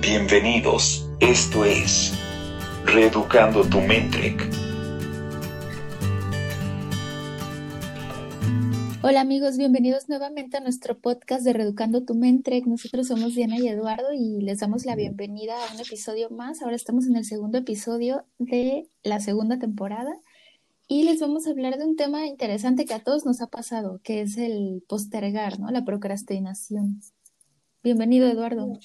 Bienvenidos, esto es Reeducando tu Mentrek. Hola amigos, bienvenidos nuevamente a nuestro podcast de Reeducando tu Mentrek. Nosotros somos Diana y Eduardo y les damos la bienvenida a un episodio más. Ahora estamos en el segundo episodio de la segunda temporada y les vamos a hablar de un tema interesante que a todos nos ha pasado, que es el postergar, ¿no? La procrastinación. Bienvenido, Eduardo.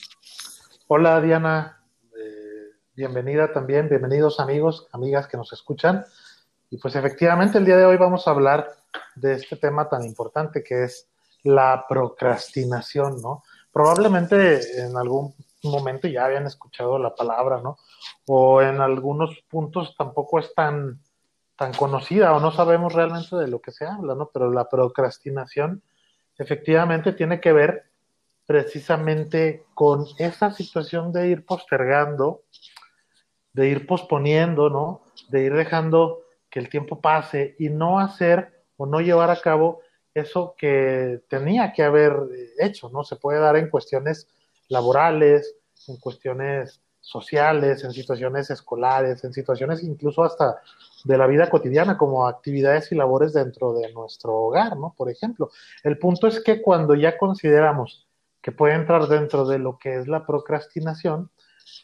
Hola, Diana. Eh, bienvenida también. Bienvenidos amigos, amigas que nos escuchan. Y pues efectivamente el día de hoy vamos a hablar de este tema tan importante que es la procrastinación, ¿no? Probablemente en algún momento ya habían escuchado la palabra, ¿no? O en algunos puntos tampoco es tan, tan conocida o no sabemos realmente de lo que se habla, ¿no? Pero la procrastinación efectivamente tiene que ver precisamente con esa situación de ir postergando, de ir posponiendo, ¿no? De ir dejando que el tiempo pase y no hacer o no llevar a cabo eso que tenía que haber hecho, ¿no? Se puede dar en cuestiones laborales, en cuestiones sociales, en situaciones escolares, en situaciones incluso hasta de la vida cotidiana, como actividades y labores dentro de nuestro hogar, ¿no? Por ejemplo, el punto es que cuando ya consideramos que puede entrar dentro de lo que es la procrastinación,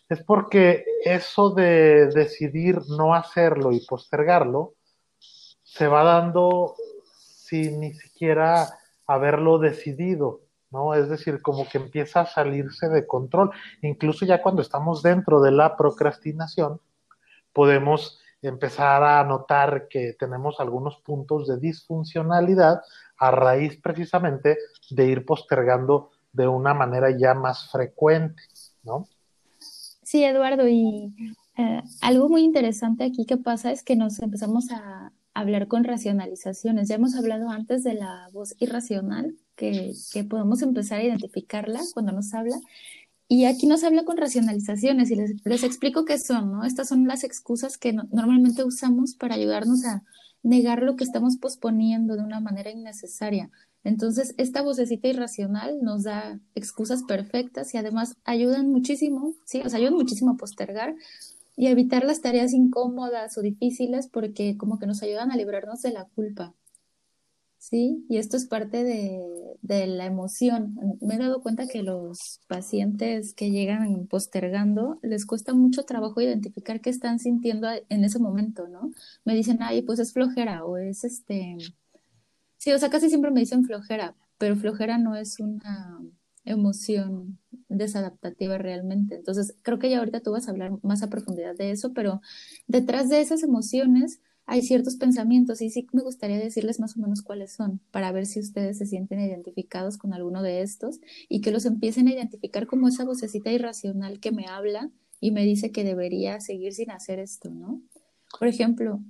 es porque eso de decidir no hacerlo y postergarlo se va dando sin ni siquiera haberlo decidido, ¿no? Es decir, como que empieza a salirse de control. Incluso ya cuando estamos dentro de la procrastinación, podemos empezar a notar que tenemos algunos puntos de disfuncionalidad a raíz precisamente de ir postergando de una manera ya más frecuente, ¿no? Sí, Eduardo, y eh, algo muy interesante aquí que pasa es que nos empezamos a, hablar con racionalizaciones. Ya hemos hablado antes de la voz irracional, que, que podemos empezar a identificarla cuando nos habla. Y aquí nos habla con racionalizaciones y les, les explico qué son, ¿no? Estas son las excusas que normalmente usamos para ayudarnos a negar lo que estamos posponiendo de una manera innecesaria. Entonces, esta vocecita irracional nos da excusas perfectas y además ayudan muchísimo, sí, nos ayudan muchísimo a postergar y evitar las tareas incómodas o difíciles porque como que nos ayudan a librarnos de la culpa. ¿Sí? Y esto es parte de, de la emoción. Me he dado cuenta que los pacientes que llegan postergando les cuesta mucho trabajo identificar qué están sintiendo en ese momento, ¿no? Me dicen, ay, pues es flojera o es este... Sí, o sea, casi siempre me dicen flojera, pero flojera no es una emoción desadaptativa realmente. Entonces, creo que ya ahorita tú vas a hablar más a profundidad de eso, pero detrás de esas emociones hay ciertos pensamientos y sí me gustaría decirles más o menos cuáles son para ver si ustedes se sienten identificados con alguno de estos y que los empiecen a identificar como esa vocecita irracional que me habla y me dice que debería seguir sin hacer esto, ¿no? Por ejemplo,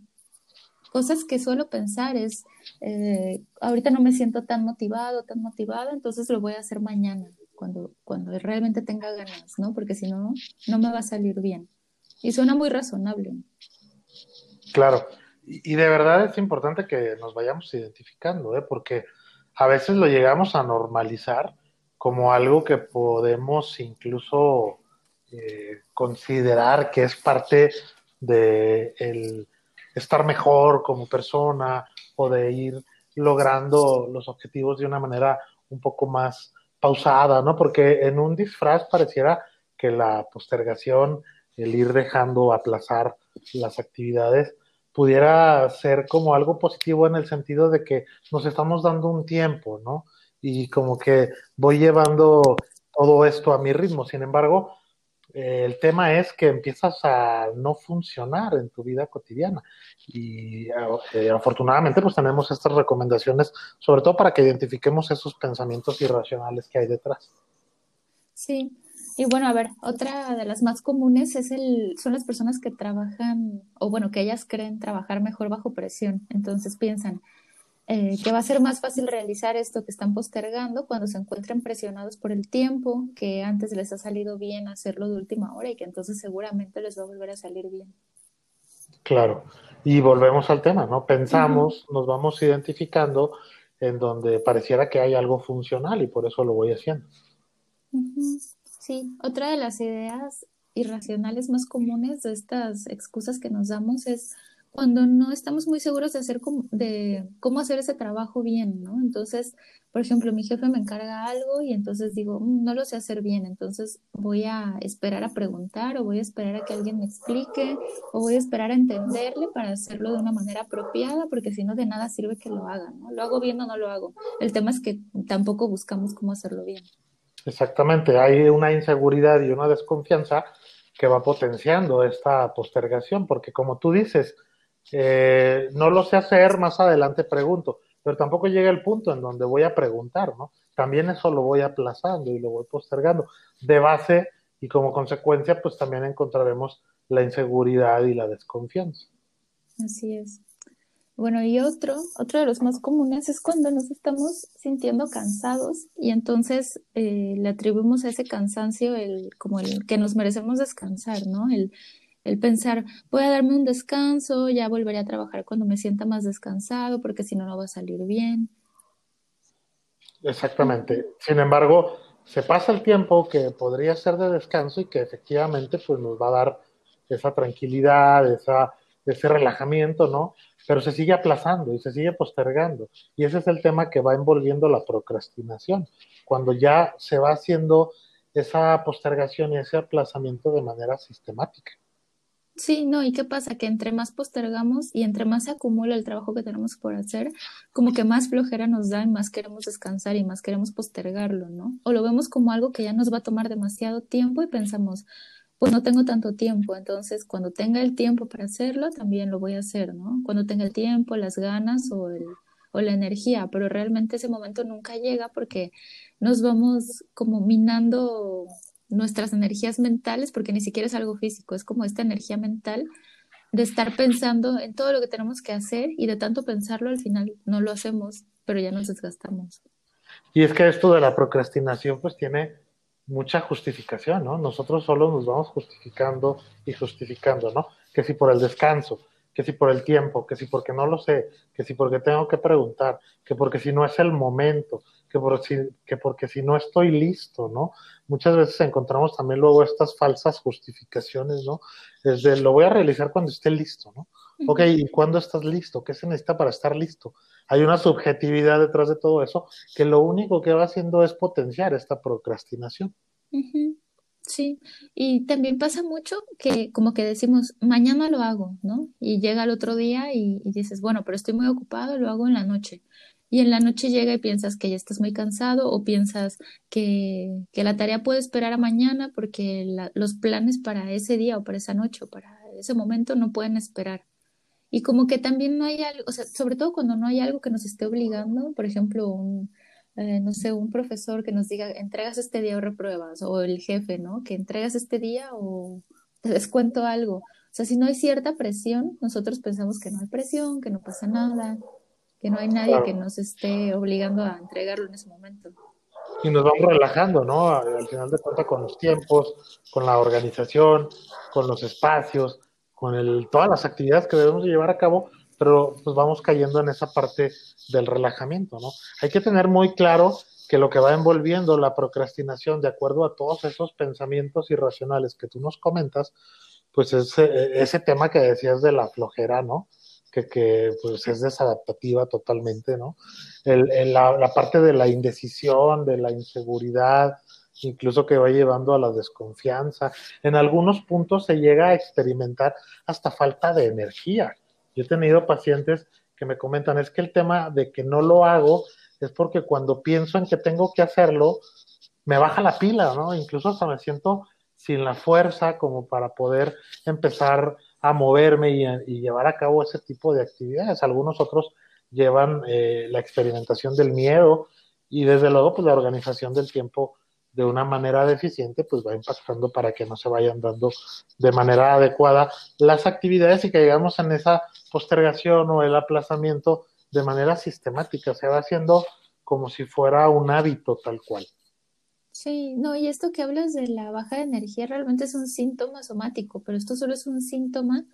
cosas que suelo pensar es, eh, ahorita no me siento tan motivado, tan motivada, entonces lo voy a hacer mañana, cuando, cuando realmente tenga ganas, ¿no? Porque si no, no me va a salir bien. Y suena muy razonable. Claro, y, de verdad es importante que nos vayamos identificando, ¿eh? Porque a veces lo llegamos a normalizar como algo que podemos incluso eh, considerar que es parte de estar mejor como persona o de ir logrando los objetivos de una manera un poco más pausada, ¿no? Porque en un disfraz pareciera que la postergación, el ir dejando aplazar las actividades, pudiera ser como algo positivo en el sentido de que nos estamos dando un tiempo, ¿no? Y como que voy llevando todo esto a mi ritmo. Sin embargo, el tema es que empiezas a no funcionar en tu vida cotidiana. Y eh, afortunadamente pues tenemos estas recomendaciones, sobre todo para que identifiquemos esos pensamientos irracionales que hay detrás. Sí, y bueno, a ver, otra de las más comunes es el, son las personas que trabajan, o bueno, que ellas creen trabajar mejor bajo presión. Entonces piensan, eh, que va a ser más fácil realizar esto que están postergando cuando se encuentren presionados por el tiempo, que antes les ha salido bien hacerlo de última hora y que entonces seguramente les va a volver a salir bien. Claro, y volvemos al tema, ¿no? Pensamos, nos vamos identificando en donde pareciera que hay algo funcional y por eso lo voy haciendo. Sí, otra de las ideas irracionales más comunes de estas excusas que nos damos es cuando no estamos muy seguros de hacer de cómo hacer ese trabajo bien, ¿no? Entonces, por ejemplo, mi jefe me encarga algo y entonces digo, mm, no lo sé hacer bien, entonces voy a esperar a preguntar o voy a esperar a que alguien me explique o voy a esperar a entenderle para hacerlo de una manera apropiada, porque si no, de nada sirve que lo haga, ¿no? Lo hago bien o no lo hago. El tema es que tampoco buscamos cómo hacerlo bien. Exactamente, hay una inseguridad y una desconfianza que va potenciando esta postergación, porque como tú dices, eh, no lo sé hacer, más adelante pregunto, pero tampoco llega el punto en donde voy a preguntar, ¿no? También eso lo voy aplazando y lo voy postergando. De base y como consecuencia, pues también encontraremos la inseguridad y la desconfianza. Así es. Bueno, y otro, otro de los más comunes es cuando nos estamos sintiendo cansados y entonces eh, le atribuimos a ese cansancio el, como el que nos merecemos descansar, ¿no? El, el pensar, voy a darme un descanso, ya volveré a trabajar cuando me sienta más descansado, porque si no, no va a salir bien. Exactamente. Sin embargo, se pasa el tiempo que podría ser de descanso y que efectivamente pues, nos va a dar esa tranquilidad, esa, ese relajamiento, ¿no? Pero se sigue aplazando y se sigue postergando. Y ese es el tema que va envolviendo la procrastinación, cuando ya se va haciendo esa postergación y ese aplazamiento de manera sistemática. Sí, no, ¿y qué pasa? Que entre más postergamos y entre más se acumula el trabajo que tenemos por hacer, como que más flojera nos da y más queremos descansar y más queremos postergarlo, ¿no? O lo vemos como algo que ya nos va a tomar demasiado tiempo y pensamos, pues no tengo tanto tiempo, entonces cuando tenga el tiempo para hacerlo, también lo voy a hacer, ¿no? Cuando tenga el tiempo, las ganas o, el, o la energía, pero realmente ese momento nunca llega porque nos vamos como minando nuestras energías mentales, porque ni siquiera es algo físico, es como esta energía mental de estar pensando en todo lo que tenemos que hacer y de tanto pensarlo al final no lo hacemos, pero ya nos desgastamos. Y es que esto de la procrastinación pues tiene mucha justificación, ¿no? Nosotros solo nos vamos justificando y justificando, ¿no? Que si por el descanso, que si por el tiempo, que si porque no lo sé, que si porque tengo que preguntar, que porque si no es el momento, que, por si, que porque si no estoy listo, ¿no? Muchas veces encontramos también luego estas falsas justificaciones, ¿no? Desde lo voy a realizar cuando esté listo, ¿no? Ok, ¿y cuándo estás listo? ¿Qué se necesita para estar listo? Hay una subjetividad detrás de todo eso que lo único que va haciendo es potenciar esta procrastinación. Sí, y también pasa mucho que como que decimos, mañana lo hago, ¿no? Y llega el otro día y, dices, bueno, pero estoy muy ocupado, lo hago en la noche y en la noche llega y piensas que ya estás muy cansado o piensas que, que la tarea puede esperar a mañana porque los planes para ese día o para esa noche o para ese momento no pueden esperar. Y como que también no hay algo, o sea, sobre todo cuando no hay algo que nos esté obligando, por ejemplo, un, eh, no sé, un profesor que nos diga, entregas este día o repruebas, o el jefe, ¿no? Que entregas este día o te descuento algo. O sea, si no hay cierta presión, nosotros pensamos que no hay presión, que no pasa nada, que no hay nadie que nos esté obligando a entregarlo en ese momento. Y nos vamos relajando, ¿no? Al final de cuentas con los tiempos, con la organización, con los espacios, con el, todas las actividades que debemos llevar a cabo, pero pues vamos cayendo en esa parte del relajamiento, ¿no? Hay que tener muy claro que lo que va envolviendo la procrastinación, de acuerdo a todos esos pensamientos irracionales que tú nos comentas, pues es eh, ese tema que decías de la flojera, ¿no? que, que pues es desadaptativa totalmente, ¿no? El, la, la, parte de la indecisión, de la inseguridad, incluso que va llevando a la desconfianza. En algunos puntos se llega a experimentar hasta falta de energía. Yo he tenido pacientes que me comentan, es que el tema de que no lo hago es porque cuando pienso en que tengo que hacerlo, me baja la pila, ¿no? Incluso hasta me siento sin la fuerza como para poder empezar a moverme y, llevar a cabo ese tipo de actividades. Algunos otros llevan eh, la experimentación del miedo y desde luego pues la organización del tiempo de una manera deficiente pues va impactando para que no se vayan dando de manera adecuada las actividades y que llegamos en esa postergación o el aplazamiento de manera sistemática, se va haciendo como si fuera un hábito tal cual. Sí, no, y esto que hablas de la baja de energía realmente es un síntoma somático, pero esto solo es un síntoma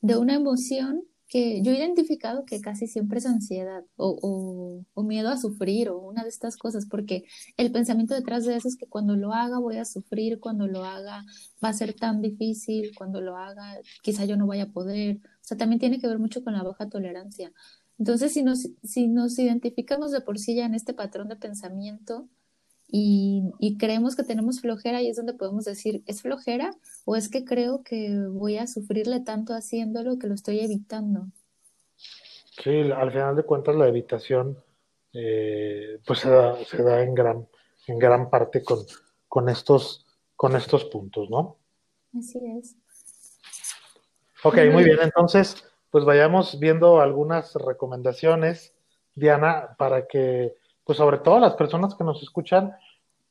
de una emoción que yo he identificado que casi siempre es ansiedad o, o, miedo a sufrir o una de estas cosas, porque el pensamiento detrás de eso es que cuando lo haga voy a sufrir, cuando lo haga va a ser tan difícil, cuando lo haga quizá yo no vaya a poder. O sea, también tiene que ver mucho con la baja tolerancia. Entonces, si nos, si nos identificamos de por sí ya en este patrón de pensamiento, y, creemos que tenemos flojera y es donde podemos decir, ¿es flojera o es que creo que voy a sufrirle tanto haciéndolo que lo estoy evitando? Sí, al final de cuentas la evitación eh, pues se da, se da, en, gran, en gran parte con, con, estos, con estos puntos, ¿no? Así es. Ok, muy bien, entonces pues vayamos viendo algunas recomendaciones, Diana, para que pues sobre todo las personas que nos escuchan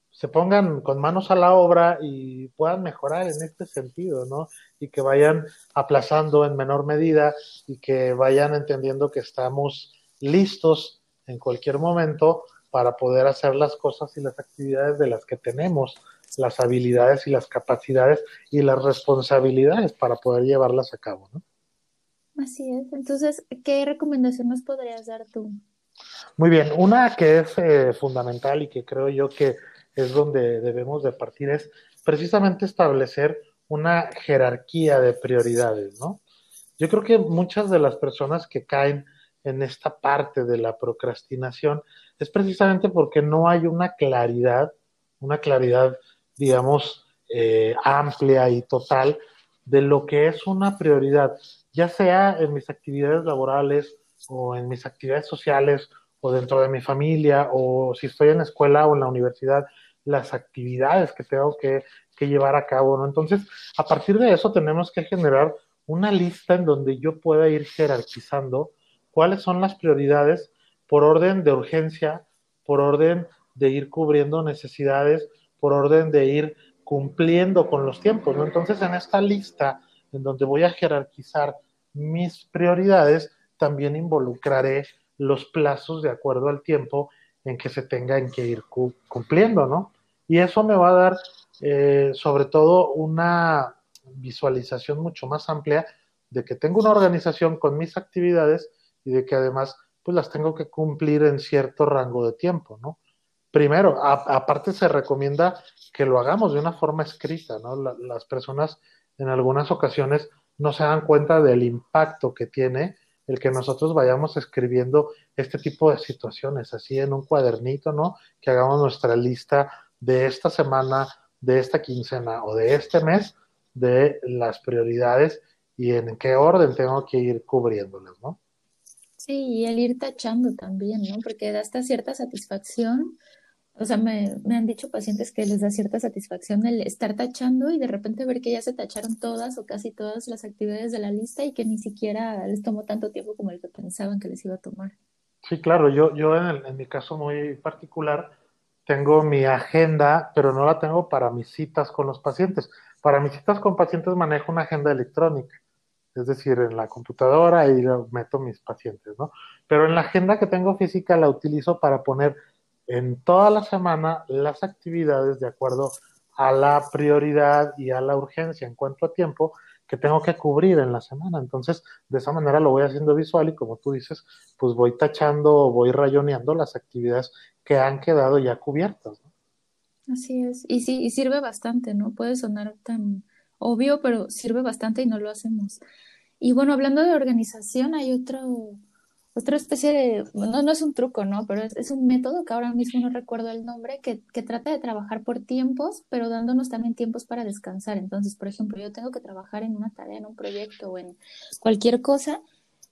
se pongan con manos a la obra y puedan mejorar en este sentido, ¿no? Y que vayan aplazando en menor medida y que vayan entendiendo que estamos listos en cualquier momento para poder hacer las cosas y las actividades de las que tenemos, las habilidades y las capacidades y las responsabilidades para poder llevarlas a cabo, ¿no? Así es. Entonces, ¿qué recomendación nos podrías dar tú? Muy bien, una que es eh, fundamental y que creo yo que es donde debemos de partir es precisamente establecer una jerarquía de prioridades, ¿no? Yo creo que muchas de las personas que caen en esta parte de la procrastinación es precisamente porque no hay una claridad, una claridad, digamos, eh, amplia y total de lo que es una prioridad, ya sea en mis actividades laborales o en mis actividades sociales o dentro de mi familia o si estoy en la escuela o en la universidad, las actividades que tengo que, llevar a cabo, ¿no? Entonces, a partir de eso tenemos que generar una lista en donde yo pueda ir jerarquizando cuáles son las prioridades por orden de urgencia, por orden de ir cubriendo necesidades, por orden de ir cumpliendo con los tiempos, ¿no? Entonces, en esta lista en donde voy a jerarquizar mis prioridades, también involucraré los plazos de acuerdo al tiempo en que se tengan que ir cumpliendo, ¿no? Y eso me va a dar eh, sobre todo una visualización mucho más amplia de que tengo una organización con mis actividades y de que además pues las tengo que cumplir en cierto rango de tiempo, ¿no? Primero, aparte se recomienda que lo hagamos de una forma escrita, ¿no? las personas en algunas ocasiones no se dan cuenta del impacto que tiene el que nosotros vayamos escribiendo este tipo de situaciones, así en un cuadernito, ¿no? Que hagamos nuestra lista de esta semana, de esta quincena o de este mes de las prioridades y en qué orden tengo que ir cubriéndolas, ¿no? Sí, y el ir tachando también, ¿no? Porque da esta cierta satisfacción o sea, me, han dicho pacientes que les da cierta satisfacción el estar tachando y de repente ver que ya se tacharon todas o casi todas las actividades de la lista y que ni siquiera les tomó tanto tiempo como el que pensaban que les iba a tomar. Sí, claro, yo, yo en, en mi caso muy particular tengo mi agenda, pero no la tengo para mis citas con los pacientes. Para mis citas con pacientes manejo una agenda electrónica, es decir, en la computadora y meto mis pacientes, ¿no? Pero en la agenda que tengo física la utilizo para poner en toda la semana las actividades de acuerdo a la prioridad y a la urgencia en cuanto a tiempo que tengo que cubrir en la semana. Entonces, de esa manera lo voy haciendo visual y como tú dices, pues voy tachando o voy rayoneando las actividades que han quedado ya cubiertas. Así es. Y sí, y sirve bastante, ¿no? Puede sonar tan obvio, pero sirve bastante y no lo hacemos. Y bueno, hablando de organización, hay otro otra especie de, no, no es un truco, ¿no? Pero es, un método que ahora mismo no recuerdo el nombre, que, que, trata de trabajar por tiempos, pero dándonos también tiempos para descansar. Entonces, por ejemplo, yo tengo que trabajar en una tarea, en un proyecto o en cualquier cosa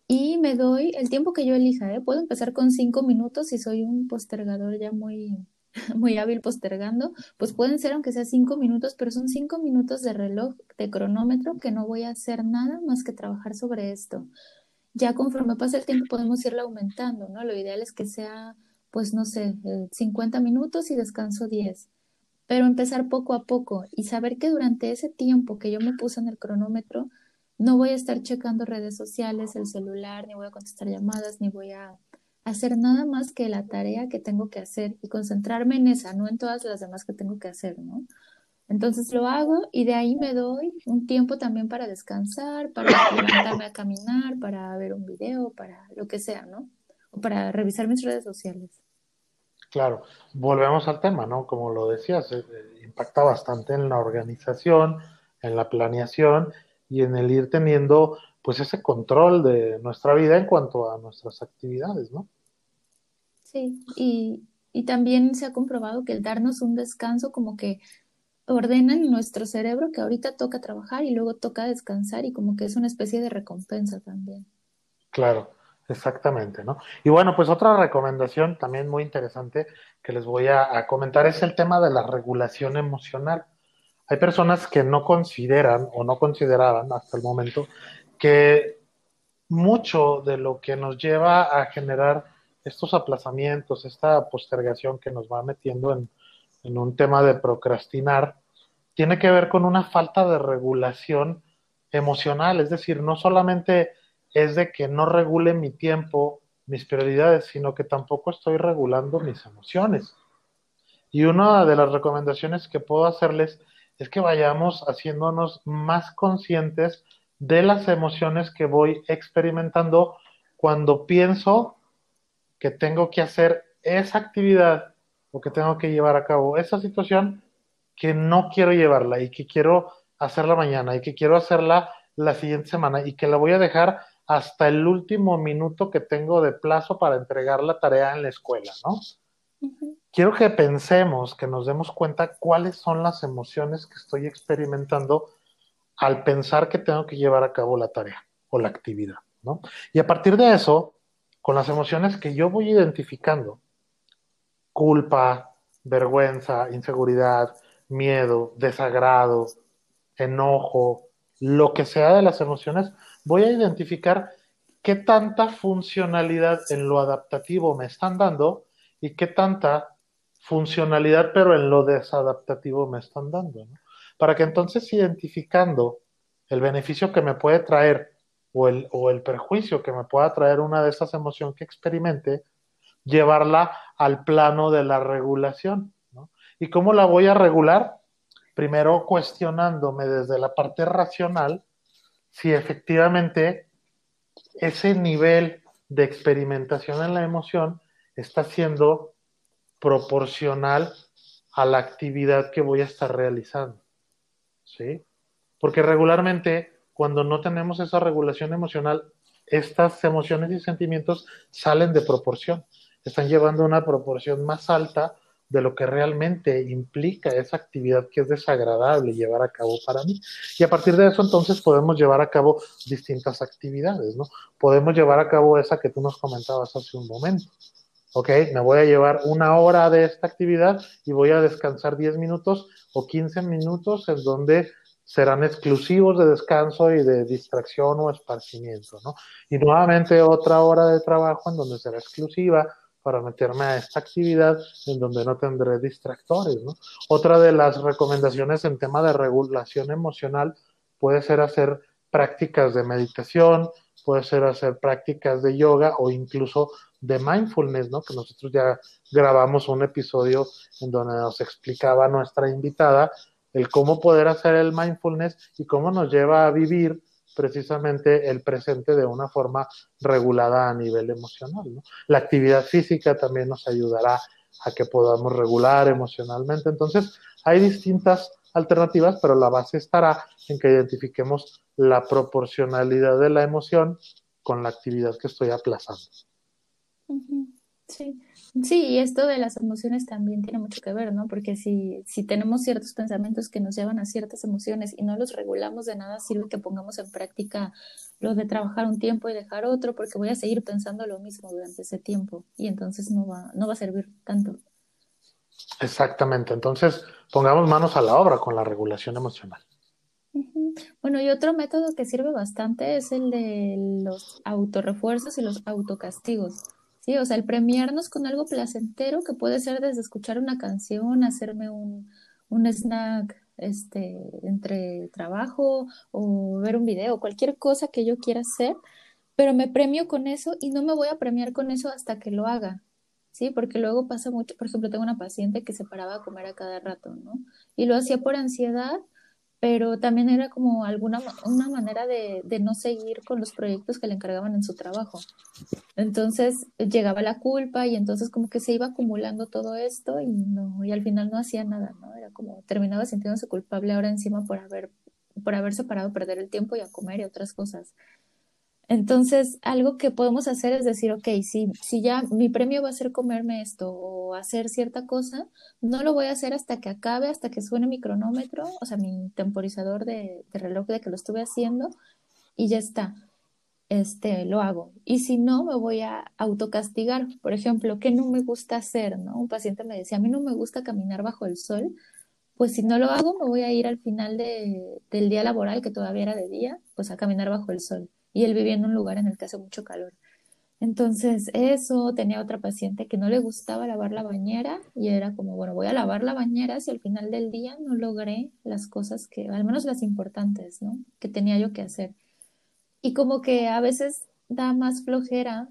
y me doy el tiempo que yo elija, ¿eh? Puedo empezar con cinco minutos si soy un postergador ya muy, muy hábil postergando, pues pueden ser aunque sea cinco minutos, pero son cinco minutos de reloj, de cronómetro, que no voy a hacer nada más que trabajar sobre esto ya conforme pasa el tiempo podemos irlo aumentando, ¿no? Lo ideal es que sea, pues no sé, 50 minutos y descanso 10. Pero empezar poco a poco y saber que durante ese tiempo que yo me puse en el cronómetro, no voy a estar checando redes sociales, el celular, ni voy a contestar llamadas, ni voy a hacer nada más que la tarea que tengo que hacer y concentrarme en esa, no en todas las demás que tengo que hacer, ¿no? Entonces lo hago y de ahí me doy un tiempo también para descansar, para levantarme a caminar, para ver un video, para lo que sea, ¿no? O para revisar mis redes sociales. Claro, volvemos al tema, ¿no? Como lo decías, eh, eh, impacta bastante en la organización, en la planeación y en el ir teniendo pues ese control de nuestra vida en cuanto a nuestras actividades, ¿no? Sí, y, y también se ha comprobado que el darnos un descanso como que ordena en nuestro cerebro que ahorita toca trabajar y luego toca descansar y como que es una especie de recompensa también. Claro, exactamente, ¿no? Y bueno, pues otra recomendación también muy interesante que les voy a, a comentar es el tema de la regulación emocional. Hay personas que no consideran o no consideraban hasta el momento que mucho de lo que nos lleva a generar estos aplazamientos, esta postergación que nos va metiendo en, en un tema de procrastinar, tiene que ver con una falta de regulación emocional, es decir, no solamente es de que no regule mi tiempo, mis prioridades, sino que tampoco estoy regulando mis emociones. Y una de las recomendaciones que puedo hacerles es que vayamos haciéndonos más conscientes de las emociones que voy experimentando cuando pienso que tengo que hacer esa actividad o que tengo que llevar a cabo esa situación que no quiero llevarla y que quiero hacerla mañana y que quiero hacerla la siguiente semana y que la voy a dejar hasta el último minuto que tengo de plazo para entregar la tarea en la escuela, ¿no? Quiero que pensemos, que nos demos cuenta cuáles son las emociones que estoy experimentando al pensar que tengo que llevar a cabo la tarea o la actividad, ¿no? Y a partir de eso, con las emociones que yo voy identificando, culpa, vergüenza, inseguridad, miedo, desagrado, enojo, lo que sea de las emociones, voy a identificar qué tanta funcionalidad en lo adaptativo me están dando y qué tanta funcionalidad pero en lo desadaptativo me están dando. para que entonces identificando el beneficio que me puede traer o el, o el perjuicio que me pueda traer una de esas emociones que experimente, llevarla al plano de la regulación. ¿no? ¿Y cómo la voy a regular? Primero cuestionándome desde la parte racional si efectivamente ese nivel de experimentación en la emoción está siendo proporcional a la actividad que voy a estar realizando. ¿sí? Porque regularmente cuando no tenemos esa regulación emocional, estas emociones y sentimientos salen de proporción, están llevando una proporción más alta de lo que realmente implica esa actividad que es desagradable llevar a cabo para mí. Y a partir de eso entonces podemos llevar a cabo distintas actividades, ¿no? Podemos llevar a cabo esa que tú nos comentabas hace un momento. Ok, me voy a llevar una hora de esta actividad y voy a descansar 10 minutos o 15 minutos en donde serán exclusivos de descanso y de distracción o esparcimiento, ¿no? Y nuevamente otra hora de trabajo en donde será exclusiva para meterme a esta actividad en donde no tendré distractores, ¿no? Otra de las recomendaciones en tema de regulación emocional puede ser hacer prácticas de meditación, puede ser hacer prácticas de yoga o incluso de mindfulness, ¿no? Que nosotros ya grabamos un episodio en donde nos explicaba nuestra invitada el cómo poder hacer el mindfulness y cómo nos lleva a vivir precisamente el presente de una forma regulada a nivel emocional. La actividad física también nos ayudará a que podamos regular emocionalmente. Entonces, hay distintas alternativas, pero la base estará en que identifiquemos la proporcionalidad de la emoción con la actividad que estoy aplazando. Sí. Sí, y esto de las emociones también tiene mucho que ver, ¿no? Porque si, si tenemos ciertos pensamientos que nos llevan a ciertas emociones y no los regulamos, de nada sirve que pongamos en práctica lo de trabajar un tiempo y dejar otro, porque voy a seguir pensando lo mismo durante ese tiempo y entonces no va, no va a servir tanto. Exactamente, entonces pongamos manos a la obra con la regulación emocional. Bueno, y otro método que sirve bastante es el de los autorrefuerzos y los autocastigos. Sí, o sea, el premiarnos con algo placentero que puede ser desde escuchar una canción, hacerme un, un snack este, entre trabajo o ver un video, cualquier cosa que yo quiera hacer, pero me premio con eso y no me voy a premiar con eso hasta que lo haga. ¿sí? Porque luego pasa mucho, por ejemplo, tengo una paciente que se paraba a comer a cada rato, ¿no? Y lo hacía por ansiedad, pero también era como alguna una manera de, de, no seguir con los proyectos que le encargaban en su trabajo. Entonces llegaba la culpa y entonces como que se iba acumulando todo esto y no y al final no hacía nada, ¿no? Era como terminaba sintiéndose culpable ahora encima por haber por haberse parado a perder el tiempo y a comer y otras cosas. Entonces, algo que podemos hacer es decir, ok, si, si ya mi premio va a ser comerme esto o hacer cierta cosa, no lo voy a hacer hasta que acabe, hasta que suene mi cronómetro, o sea, mi temporizador de, de reloj de que lo estuve haciendo y ya está. Este, lo hago. Y si no, me voy a autocastigar. Por ejemplo, ¿qué no me gusta hacer? ¿no? Un paciente me decía, a mí no me gusta caminar bajo el sol. Pues si no lo hago, me voy a ir al final de, del día laboral, que todavía era de día, pues a caminar bajo el sol y él vivía en un lugar en el que hace mucho calor. Entonces, eso, tenía otra paciente que no le gustaba lavar la bañera y era como, bueno, voy a lavar la bañera si al final del día no logré las cosas que, al menos las importantes, ¿no? Que tenía yo que hacer. Y como que a veces da más flojera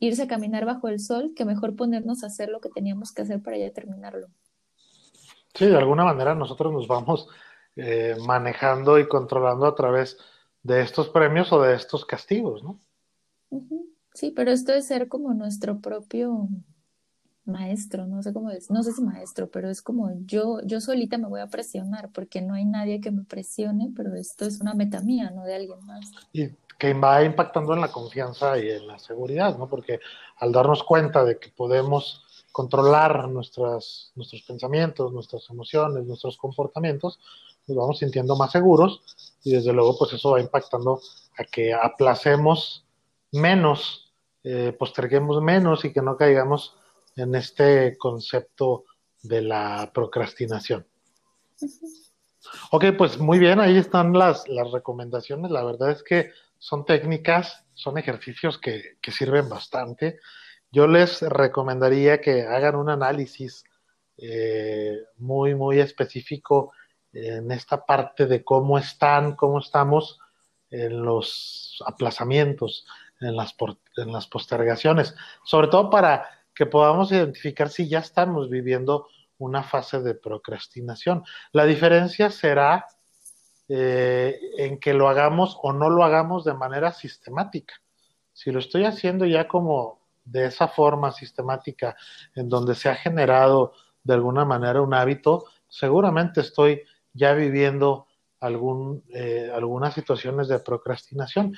irse a caminar bajo el sol que mejor ponernos a hacer lo que teníamos que hacer para ya terminarlo. Sí, de alguna manera nosotros nos vamos eh, manejando y controlando a través de estos premios o de estos castigos, ¿no? Sí, pero esto es ser como nuestro propio maestro, no sé cómo es, no sé si maestro, pero es como yo, yo solita me voy a presionar porque no hay nadie que me presione, pero esto es una meta mía, no de alguien más. Y que va impactando en la confianza y en la seguridad, ¿no? Porque al darnos cuenta de que podemos controlar nuestras, nuestros pensamientos, nuestras emociones, nuestros comportamientos, nos vamos sintiendo más seguros y desde luego pues eso va impactando a que aplacemos menos, eh, posterguemos menos y que no caigamos en este concepto de la procrastinación. Ok, pues muy bien, ahí están las, las recomendaciones. La verdad es que son técnicas, son ejercicios que, que sirven bastante. Yo les recomendaría que hagan un análisis eh, muy, muy específico en esta parte de cómo están, cómo estamos en los aplazamientos, en las, en las postergaciones, sobre todo para que podamos identificar si ya estamos viviendo una fase de procrastinación. La diferencia será eh, en que lo hagamos o no lo hagamos de manera sistemática. Si lo estoy haciendo ya como de esa forma sistemática, en donde se ha generado de alguna manera un hábito, seguramente estoy ya viviendo algún, eh, algunas situaciones de procrastinación.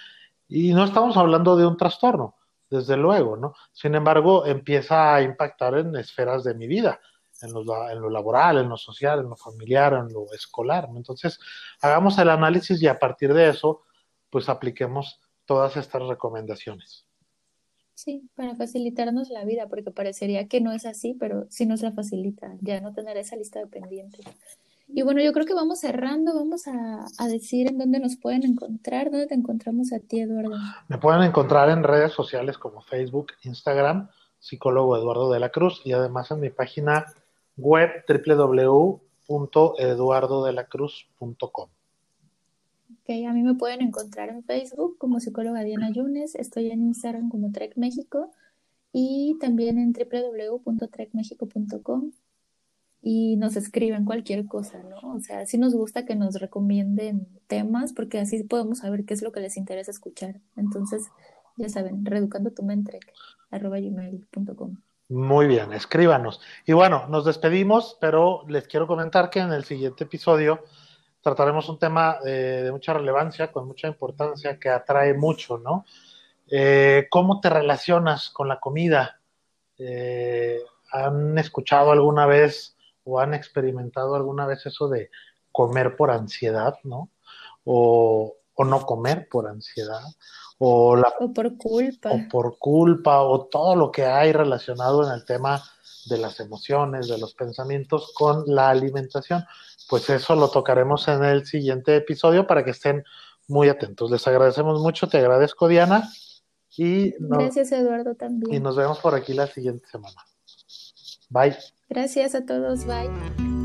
Y no estamos hablando de un trastorno, desde luego, ¿no? Sin embargo, empieza a impactar en esferas de mi vida, en lo, en lo laboral, en lo social, en lo familiar, en lo escolar. Entonces, hagamos el análisis y a partir de eso, pues apliquemos todas estas recomendaciones. Sí, para facilitarnos la vida, porque parecería que no es así, pero sí nos la facilita, ya no tener esa lista de pendientes. Y bueno, yo creo que vamos cerrando, vamos a, decir en dónde nos pueden encontrar, dónde te encontramos a ti, Eduardo. Me pueden encontrar en redes sociales como Facebook, Instagram, psicólogo Eduardo de la Cruz y además en mi página web www.eduardodelacruz.com. Ok, a mí me pueden encontrar en Facebook como psicóloga Diana Yunes, estoy en Instagram como Trek México y también en www.trekmexico.com y nos escriben cualquier cosa, ¿no? O sea, sí nos gusta que nos recomienden temas porque así podemos saber qué es lo que les interesa escuchar. Entonces, ya saben, reeducando tu mente, arroba gmail.com. Muy bien, escríbanos. Y bueno, nos despedimos, pero les quiero comentar que en el siguiente episodio trataremos un tema eh, de mucha relevancia, con mucha importancia, que atrae mucho, ¿no? Eh, ¿Cómo te relacionas con la comida? Eh, ¿Han escuchado alguna vez o han experimentado alguna vez eso de comer por ansiedad, ¿no? O, no comer por ansiedad, o, la, por culpa. O por culpa, o todo lo que hay relacionado en el tema de las emociones, de los pensamientos con la alimentación. Pues eso lo tocaremos en el siguiente episodio para que estén muy atentos. Les agradecemos mucho, te agradezco Diana. Y Gracias Eduardo también. Y nos vemos por aquí la siguiente semana. Bye. Gracias a todos, bye.